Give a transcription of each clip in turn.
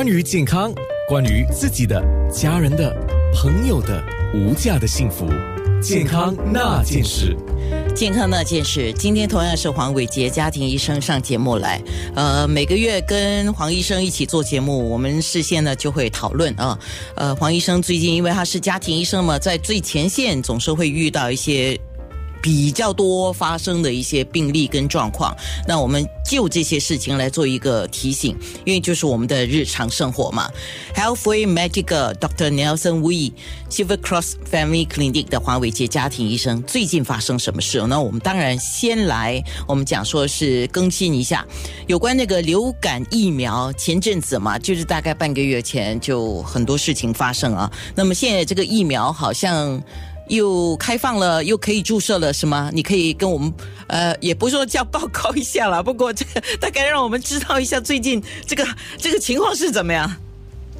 关于健康，关于自己的、家人的、朋友的无价的幸福，健康那件事。健康那件事，今天同样是黄伟杰家庭医生上节目来。呃，每个月跟黄医生一起做节目，我们事先呢就会讨论啊。呃，黄医生最近因为他是家庭医生嘛，在最前线总是会遇到一些。比较多发生的一些病例跟状况，那我们就这些事情来做一个提醒，因为就是我们的日常生活嘛。Healthway Magic Dr. Nelson Wee Silver Cross Family Clinic 的黄伟杰家庭医生，最近发生什么事？那我们当然先来，我们讲说是更新一下有关那个流感疫苗。前阵子嘛，就是大概半个月前就很多事情发生啊。那么现在这个疫苗好像。又开放了，又可以注射了，是吗？你可以跟我们，呃，也不是说叫报告一下了，不过这大概让我们知道一下最近这个这个情况是怎么样。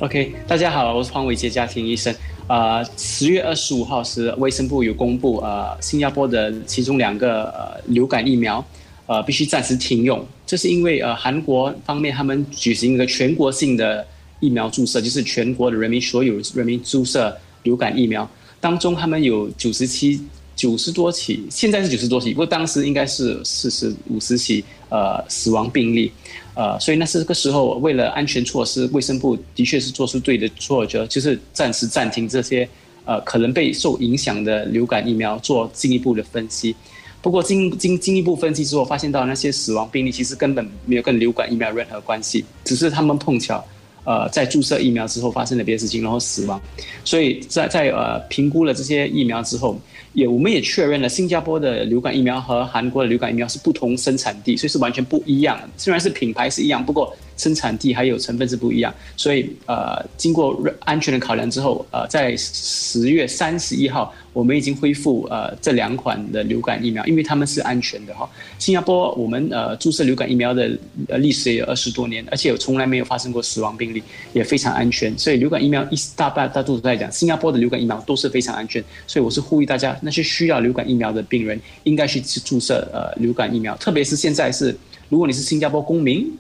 OK，大家好，我是黄伟杰家庭医生。呃，十月二十五号时，卫生部有公布，呃，新加坡的其中两个呃流感疫苗，呃，必须暂时停用。这是因为呃韩国方面他们举行一个全国性的疫苗注射，就是全国的人民所有人民注射流感疫苗。当中他们有九十七、九十多起，现在是九十多起，不过当时应该是四十五十起呃死亡病例，呃，所以那是个时候为了安全措施，卫生部的确是做出对的措决，就是暂时暂停这些呃可能被受影响的流感疫苗做进一步的分析。不过经经进一步分析之后，发现到那些死亡病例其实根本没有跟流感疫苗任何关系，只是他们碰巧。呃，在注射疫苗之后发生了别的事情，然后死亡，所以在在呃评估了这些疫苗之后，也我们也确认了新加坡的流感疫苗和韩国的流感疫苗是不同生产地，所以是完全不一样。虽然是品牌是一样，不过。生产地还有成分是不一样，所以呃，经过安全的考量之后，呃，在十月三十一号，我们已经恢复呃这两款的流感疫苗，因为他们是安全的哈。新加坡我们呃注射流感疫苗的呃历史也有二十多年，而且有从来没有发生过死亡病例，也非常安全。所以流感疫苗一大半大多数来讲，新加坡的流感疫苗都是非常安全。所以我是呼吁大家，那些需要流感疫苗的病人应该去注射呃流感疫苗，特别是现在是如果你是新加坡公民。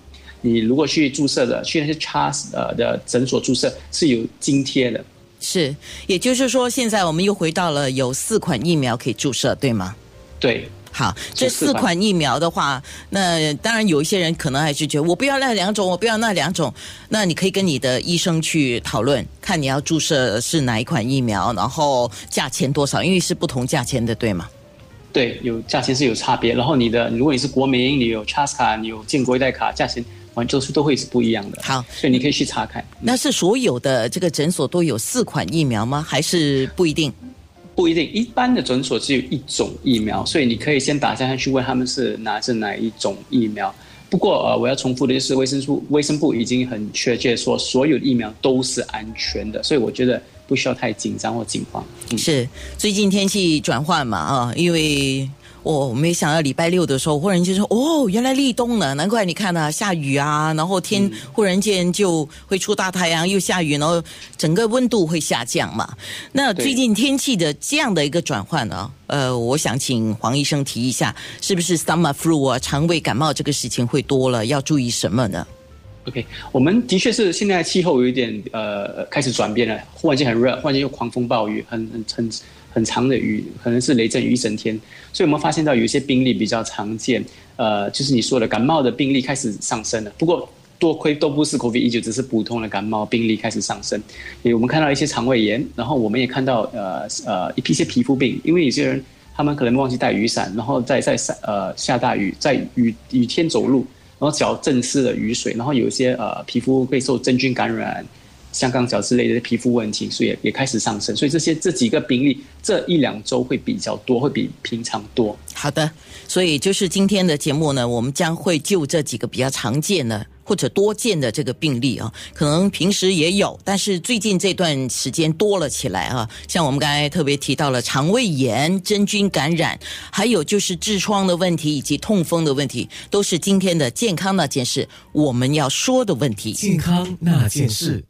你如果去注射的，去那些 Charles 呃的诊所注射是有津贴的。是，也就是说，现在我们又回到了有四款疫苗可以注射，对吗？对。好，这四款疫苗的话，那当然有一些人可能还是觉得我不要那两种，我不要那两种。那你可以跟你的医生去讨论，看你要注射是哪一款疫苗，然后价钱多少，因为是不同价钱的，对吗？对，有价钱是有差别。然后你的，如果你是国民，你有 Charles 卡，你有建国一代卡，价钱。完都是都会是不一样的，好，所以你可以去查看。那是所有的这个诊所都有四款疫苗吗？还是不一定？不一定，一般的诊所只有一种疫苗，所以你可以先打下去问他们是拿着哪一种疫苗。不过呃，我要重复的就是，卫生部卫生部已经很确切说，所有的疫苗都是安全的，所以我觉得不需要太紧张或紧慌。是最近天气转换嘛啊，因为。我没想到礼拜六的时候，忽然间说哦，原来立冬了，难怪你看啊，下雨啊，然后天忽然间就会出大太阳，又下雨，然后整个温度会下降嘛。那最近天气的这样的一个转换呢，呃，我想请黄医生提一下，是不是 stomach flu 啊，肠胃感冒这个事情会多了，要注意什么呢？OK，我们的确是现在气候有一点呃开始转变了，忽然间很热，忽然间又狂风暴雨，很很很。很长的雨，可能是雷阵雨一整天，所以我们发现到有一些病例比较常见，呃，就是你说的感冒的病例开始上升了。不过多亏都不是 COVID-19，只是普通的感冒病例开始上升。我们看到一些肠胃炎，然后我们也看到呃呃一批些皮肤病，因为有些人他们可能忘记带雨伞，然后在在下呃下大雨，在雨雨天走路，然后脚浸湿了雨水，然后有些呃皮肤会受真菌感染。香港脚之类的皮肤问题，所以也也开始上升，所以这些这几个病例这一两周会比较多，会比平常多。好的，所以就是今天的节目呢，我们将会就这几个比较常见的或者多见的这个病例啊，可能平时也有，但是最近这段时间多了起来啊。像我们刚才特别提到了肠胃炎、真菌感染，还有就是痔疮的问题以及痛风的问题，都是今天的健康那件事我们要说的问题。健康那件事。